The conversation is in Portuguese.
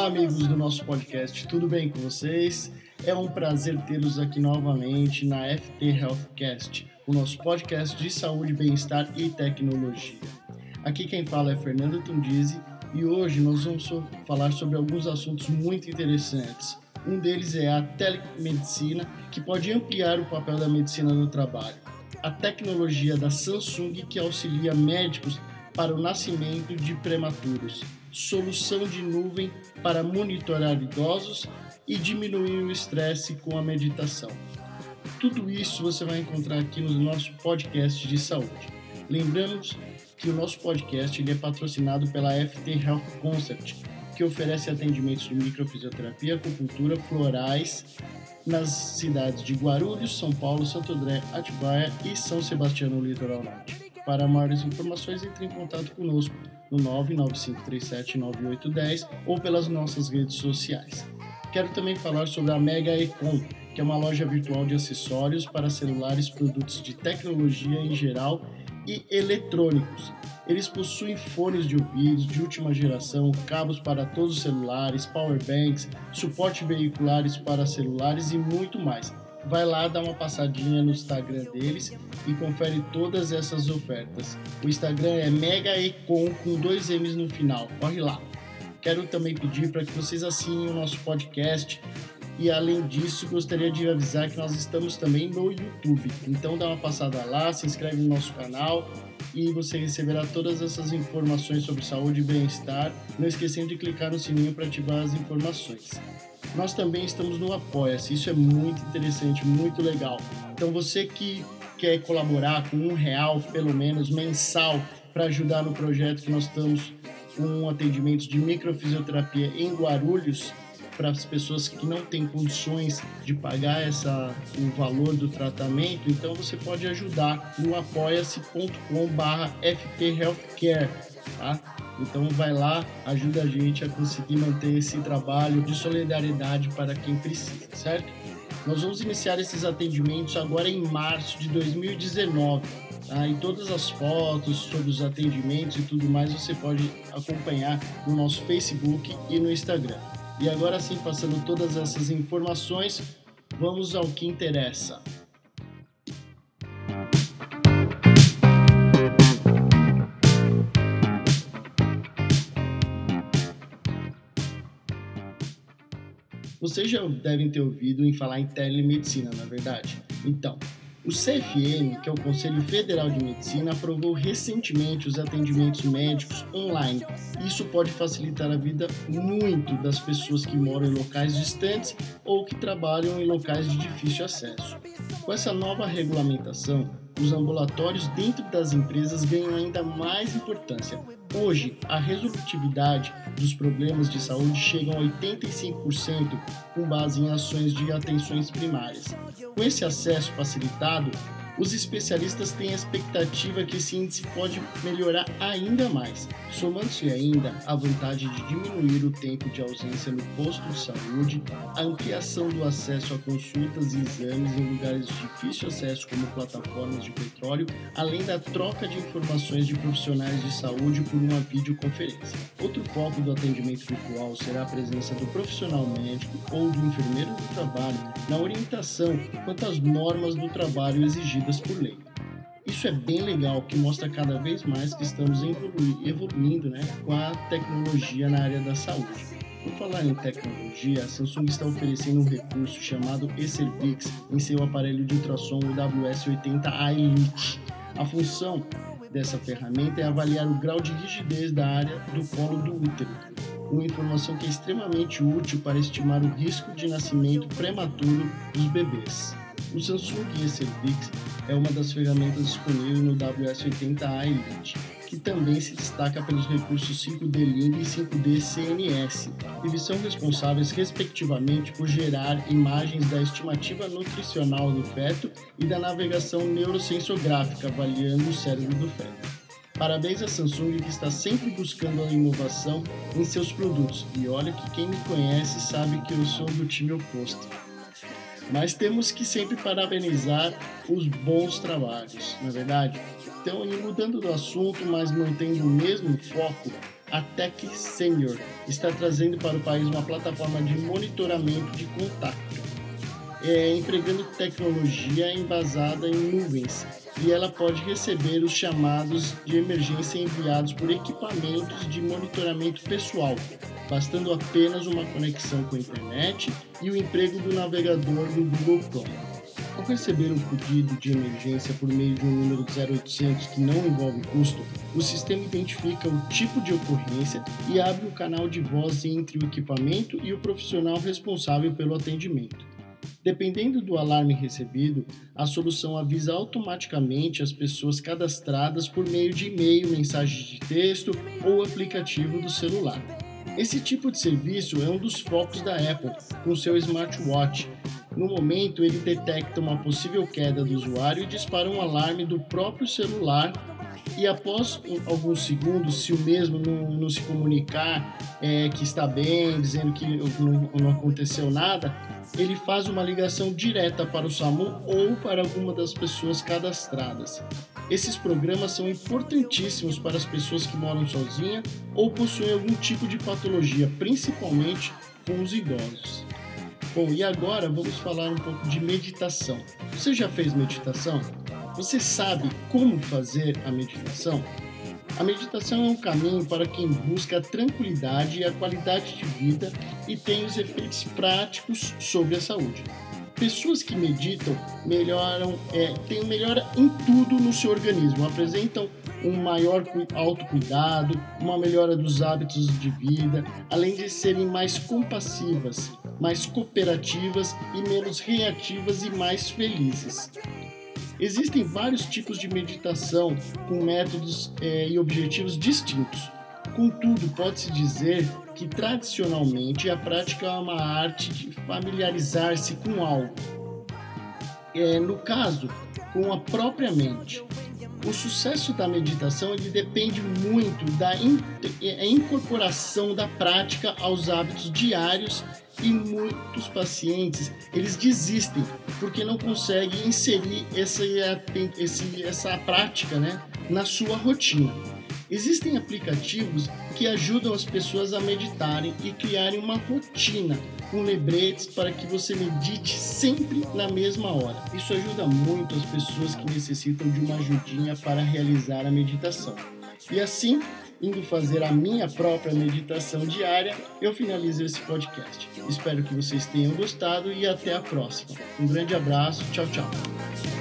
Olá, amigos do nosso podcast, tudo bem com vocês? É um prazer tê-los aqui novamente na FT Healthcast, o nosso podcast de saúde, bem-estar e tecnologia. Aqui quem fala é Fernando Tundizi e hoje nós vamos falar sobre alguns assuntos muito interessantes. Um deles é a telemedicina, que pode ampliar o papel da medicina no trabalho. A tecnologia da Samsung, que auxilia médicos para o nascimento de prematuros. Solução de nuvem para monitorar idosos e diminuir o estresse com a meditação. Tudo isso você vai encontrar aqui no nosso podcast de saúde. Lembramos que o nosso podcast ele é patrocinado pela FT Health Concept, que oferece atendimentos de microfisioterapia, acupuntura, florais nas cidades de Guarulhos, São Paulo, Santo André, Atibaia e São Sebastião no litoral norte. Para maiores informações, entre em contato conosco no 995379810 ou pelas nossas redes sociais. Quero também falar sobre a Mega Econ, que é uma loja virtual de acessórios para celulares, produtos de tecnologia em geral e eletrônicos. Eles possuem fones de ouvidos de última geração, cabos para todos os celulares, power banks, suporte veiculares para celulares e muito mais. Vai lá dar uma passadinha no Instagram deles e confere todas essas ofertas. O Instagram é megaecon com dois M's no final. Corre lá. Quero também pedir para que vocês assinem o nosso podcast e além disso, gostaria de avisar que nós estamos também no YouTube. Então dá uma passada lá, se inscreve no nosso canal e você receberá todas essas informações sobre saúde e bem-estar, não esquecendo de clicar no sininho para ativar as informações. Nós também estamos no Apoia-se, isso é muito interessante, muito legal. Então você que quer colaborar com um real, pelo menos, mensal, para ajudar no projeto que nós estamos com atendimentos de microfisioterapia em Guarulhos, para as pessoas que não têm condições de pagar essa, o valor do tratamento, então você pode ajudar no apoia-se.com/barra fthealthcare, tá? Então vai lá, ajuda a gente a conseguir manter esse trabalho de solidariedade para quem precisa, certo? Nós vamos iniciar esses atendimentos agora em março de 2019. Tá? E todas as fotos sobre os atendimentos e tudo mais você pode acompanhar no nosso Facebook e no Instagram. E agora sim, passando todas essas informações, vamos ao que interessa. Vocês já devem ter ouvido em falar em telemedicina, na é verdade? Então, o CFM, que é o Conselho Federal de Medicina, aprovou recentemente os atendimentos médicos online. Isso pode facilitar a vida muito das pessoas que moram em locais distantes ou que trabalham em locais de difícil acesso. Com essa nova regulamentação, os ambulatórios dentro das empresas ganham ainda mais importância. Hoje, a resolutividade dos problemas de saúde chega a 85% com base em ações de atenções primárias. Com esse acesso facilitado, os especialistas têm a expectativa que esse índice pode melhorar ainda mais, somando-se ainda a vantagem de diminuir o tempo de ausência no posto de saúde, a ampliação do acesso a consultas e exames em lugares de difícil acesso, como plataformas de petróleo, além da troca de informações de profissionais de saúde por uma videoconferência. Outro foco do atendimento virtual será a presença do profissional médico ou do enfermeiro do trabalho na orientação quanto às normas do trabalho exigidas por lei. Isso é bem legal, que mostra cada vez mais que estamos evoluindo né, com a tecnologia na área da saúde. Por falar em tecnologia, a Samsung está oferecendo um recurso chamado eCervix em seu aparelho de ultrassom WS80A Elite. A função dessa ferramenta é avaliar o grau de rigidez da área do colo do útero, uma informação que é extremamente útil para estimar o risco de nascimento prematuro dos bebês. O Samsung eCervix é uma das ferramentas disponíveis no WS80A Elite, que também se destaca pelos recursos 5D Link e 5D CNS, e são responsáveis, respectivamente, por gerar imagens da estimativa nutricional do feto e da navegação neurosensográfica, avaliando o cérebro do feto. Parabéns à Samsung que está sempre buscando a inovação em seus produtos. E olha que quem me conhece sabe que eu sou do time oposto. Mas temos que sempre parabenizar os bons trabalhos, não é verdade? Então, mudando do assunto, mas mantendo o mesmo foco, a Tech Senior está trazendo para o país uma plataforma de monitoramento de contato, é, empregando tecnologia embasada em nuvens e ela pode receber os chamados de emergência enviados por equipamentos de monitoramento pessoal, bastando apenas uma conexão com a internet e o emprego do navegador do Google Chrome. Ao receber um pedido de emergência por meio de um número 0800 que não envolve custo, o sistema identifica o tipo de ocorrência e abre o canal de voz entre o equipamento e o profissional responsável pelo atendimento. Dependendo do alarme recebido, a solução avisa automaticamente as pessoas cadastradas por meio de e-mail, mensagem de texto ou aplicativo do celular. Esse tipo de serviço é um dos focos da Apple com seu smartwatch. No momento, ele detecta uma possível queda do usuário e dispara um alarme do próprio celular e após alguns segundos, se o mesmo não, não se comunicar é, que está bem, dizendo que não, não, aconteceu nada, ele faz uma ligação direta para o SAMU ou para alguma das pessoas cadastradas. Esses programas são importantíssimos para as pessoas que moram sozinhas ou possuem algum tipo de patologia, principalmente com os idosos. Bom, e agora vamos falar um pouco de meditação. Você já fez meditação? Você sabe como fazer a meditação? A meditação é um caminho para quem busca a tranquilidade e a qualidade de vida e tem os efeitos práticos sobre a saúde. Pessoas que meditam melhoram, é, têm melhora em tudo no seu organismo, apresentam um maior autocuidado, uma melhora dos hábitos de vida, além de serem mais compassivas, mais cooperativas e menos reativas e mais felizes. Existem vários tipos de meditação com métodos é, e objetivos distintos. Contudo, pode-se dizer que tradicionalmente a prática é uma arte de familiarizar-se com algo. É, no caso, com a própria mente. O sucesso da meditação ele depende muito da in é, incorporação da prática aos hábitos diários e muitos pacientes eles desistem porque não conseguem inserir essa, esse, essa prática né, na sua rotina. Existem aplicativos que ajudam as pessoas a meditarem e criarem uma rotina com lembretes para que você medite sempre na mesma hora. Isso ajuda muito as pessoas que necessitam de uma ajudinha para realizar a meditação. E assim, indo fazer a minha própria meditação diária, eu finalizo esse podcast. Espero que vocês tenham gostado e até a próxima. Um grande abraço, tchau, tchau.